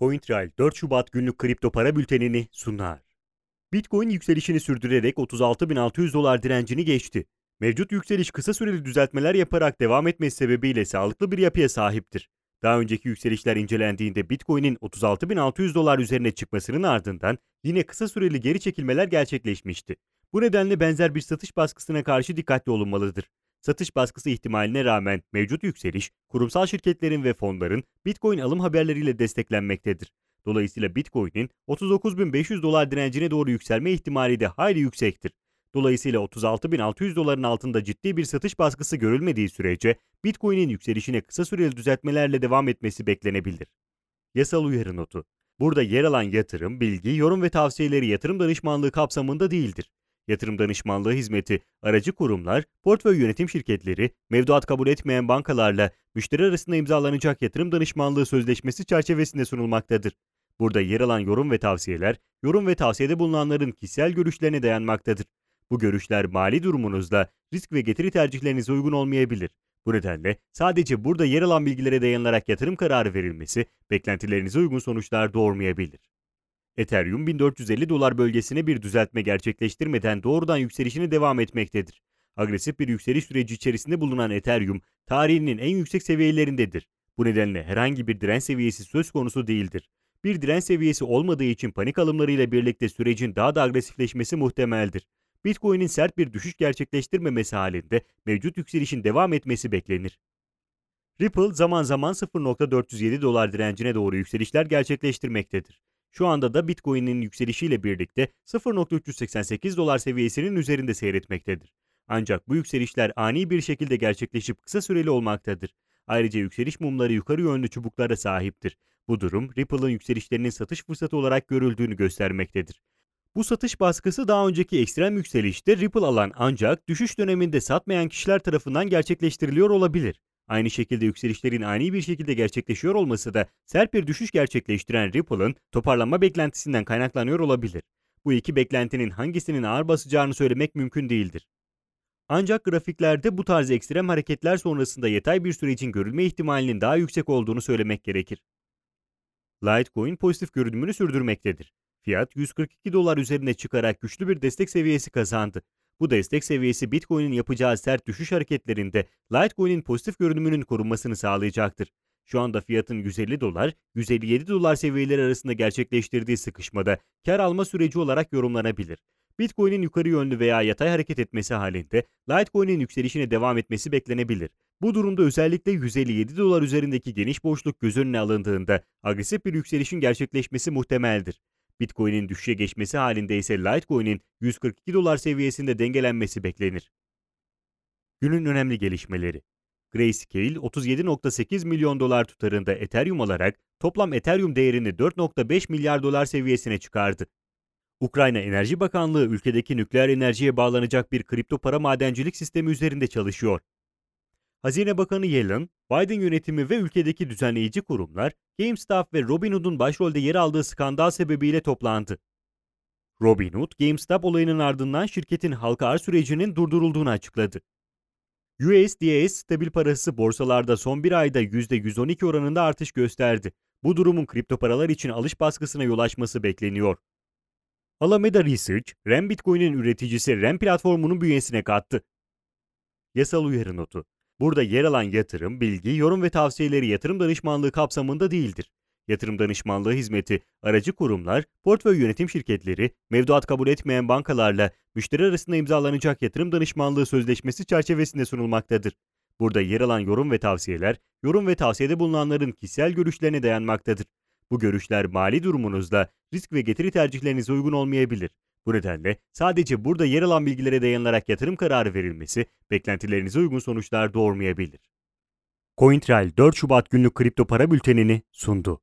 CoinTrail 4 Şubat günlük kripto para bültenini sunar. Bitcoin yükselişini sürdürerek 36.600 dolar direncini geçti. Mevcut yükseliş kısa süreli düzeltmeler yaparak devam etmesi sebebiyle sağlıklı bir yapıya sahiptir. Daha önceki yükselişler incelendiğinde Bitcoin'in 36.600 dolar üzerine çıkmasının ardından yine kısa süreli geri çekilmeler gerçekleşmişti. Bu nedenle benzer bir satış baskısına karşı dikkatli olunmalıdır. Satış baskısı ihtimaline rağmen mevcut yükseliş, kurumsal şirketlerin ve fonların Bitcoin alım haberleriyle desteklenmektedir. Dolayısıyla Bitcoin'in 39.500 dolar direncine doğru yükselme ihtimali de hayli yüksektir. Dolayısıyla 36.600 doların altında ciddi bir satış baskısı görülmediği sürece Bitcoin'in yükselişine kısa süreli düzeltmelerle devam etmesi beklenebilir. Yasal uyarı notu. Burada yer alan yatırım, bilgi, yorum ve tavsiyeleri yatırım danışmanlığı kapsamında değildir. Yatırım danışmanlığı hizmeti, aracı kurumlar, portföy yönetim şirketleri, mevduat kabul etmeyen bankalarla müşteri arasında imzalanacak yatırım danışmanlığı sözleşmesi çerçevesinde sunulmaktadır. Burada yer alan yorum ve tavsiyeler, yorum ve tavsiyede bulunanların kişisel görüşlerine dayanmaktadır. Bu görüşler mali durumunuzla risk ve getiri tercihlerinize uygun olmayabilir. Bu nedenle sadece burada yer alan bilgilere dayanılarak yatırım kararı verilmesi beklentilerinize uygun sonuçlar doğurmayabilir. Ethereum 1450 dolar bölgesine bir düzeltme gerçekleştirmeden doğrudan yükselişine devam etmektedir. Agresif bir yükseliş süreci içerisinde bulunan Ethereum, tarihinin en yüksek seviyelerindedir. Bu nedenle herhangi bir direnç seviyesi söz konusu değildir. Bir direnç seviyesi olmadığı için panik alımlarıyla birlikte sürecin daha da agresifleşmesi muhtemeldir. Bitcoin'in sert bir düşüş gerçekleştirmemesi halinde mevcut yükselişin devam etmesi beklenir. Ripple zaman zaman 0.407 dolar direncine doğru yükselişler gerçekleştirmektedir. Şu anda da Bitcoin'in yükselişiyle birlikte 0.388 dolar seviyesinin üzerinde seyretmektedir. Ancak bu yükselişler ani bir şekilde gerçekleşip kısa süreli olmaktadır. Ayrıca yükseliş mumları yukarı yönlü çubuklara sahiptir. Bu durum Ripple'ın yükselişlerinin satış fırsatı olarak görüldüğünü göstermektedir. Bu satış baskısı daha önceki ekstrem yükselişte Ripple alan ancak düşüş döneminde satmayan kişiler tarafından gerçekleştiriliyor olabilir. Aynı şekilde yükselişlerin ani bir şekilde gerçekleşiyor olması da sert bir düşüş gerçekleştiren Ripple'ın toparlanma beklentisinden kaynaklanıyor olabilir. Bu iki beklentinin hangisinin ağır basacağını söylemek mümkün değildir. Ancak grafiklerde bu tarz ekstrem hareketler sonrasında yatay bir sürecin görülme ihtimalinin daha yüksek olduğunu söylemek gerekir. Litecoin pozitif görünümünü sürdürmektedir. Fiyat 142 dolar üzerine çıkarak güçlü bir destek seviyesi kazandı. Bu destek seviyesi Bitcoin'in yapacağı sert düşüş hareketlerinde Litecoin'in pozitif görünümünün korunmasını sağlayacaktır. Şu anda fiyatın 150 dolar, 157 dolar seviyeleri arasında gerçekleştirdiği sıkışmada kar alma süreci olarak yorumlanabilir. Bitcoin'in yukarı yönlü veya yatay hareket etmesi halinde Litecoin'in yükselişine devam etmesi beklenebilir. Bu durumda özellikle 157 dolar üzerindeki geniş boşluk göz önüne alındığında agresif bir yükselişin gerçekleşmesi muhtemeldir. Bitcoin'in düşüşe geçmesi halinde ise Litecoin'in 142 dolar seviyesinde dengelenmesi beklenir. Günün önemli gelişmeleri. Grayscale 37.8 milyon dolar tutarında Ethereum alarak toplam Ethereum değerini 4.5 milyar dolar seviyesine çıkardı. Ukrayna Enerji Bakanlığı ülkedeki nükleer enerjiye bağlanacak bir kripto para madencilik sistemi üzerinde çalışıyor. Hazine Bakanı Yellen, Biden yönetimi ve ülkedeki düzenleyici kurumlar, GameStop ve Robinhood'un başrolde yer aldığı skandal sebebiyle toplandı. Robinhood, GameStop olayının ardından şirketin halka arz sürecinin durdurulduğunu açıkladı. USDS stabil parası borsalarda son bir ayda %112 oranında artış gösterdi. Bu durumun kripto paralar için alış baskısına yol açması bekleniyor. Alameda Research, RAM Bitcoin'in üreticisi RAM platformunun bünyesine kattı. Yasal uyarı notu. Burada yer alan yatırım, bilgi, yorum ve tavsiyeleri yatırım danışmanlığı kapsamında değildir. Yatırım danışmanlığı hizmeti, aracı kurumlar, portföy yönetim şirketleri, mevduat kabul etmeyen bankalarla müşteri arasında imzalanacak yatırım danışmanlığı sözleşmesi çerçevesinde sunulmaktadır. Burada yer alan yorum ve tavsiyeler, yorum ve tavsiyede bulunanların kişisel görüşlerine dayanmaktadır. Bu görüşler mali durumunuzla risk ve getiri tercihlerinize uygun olmayabilir. Bu nedenle sadece burada yer alan bilgilere dayanılarak yatırım kararı verilmesi beklentilerinize uygun sonuçlar doğurmayabilir. CoinTrail 4 Şubat günlük kripto para bültenini sundu.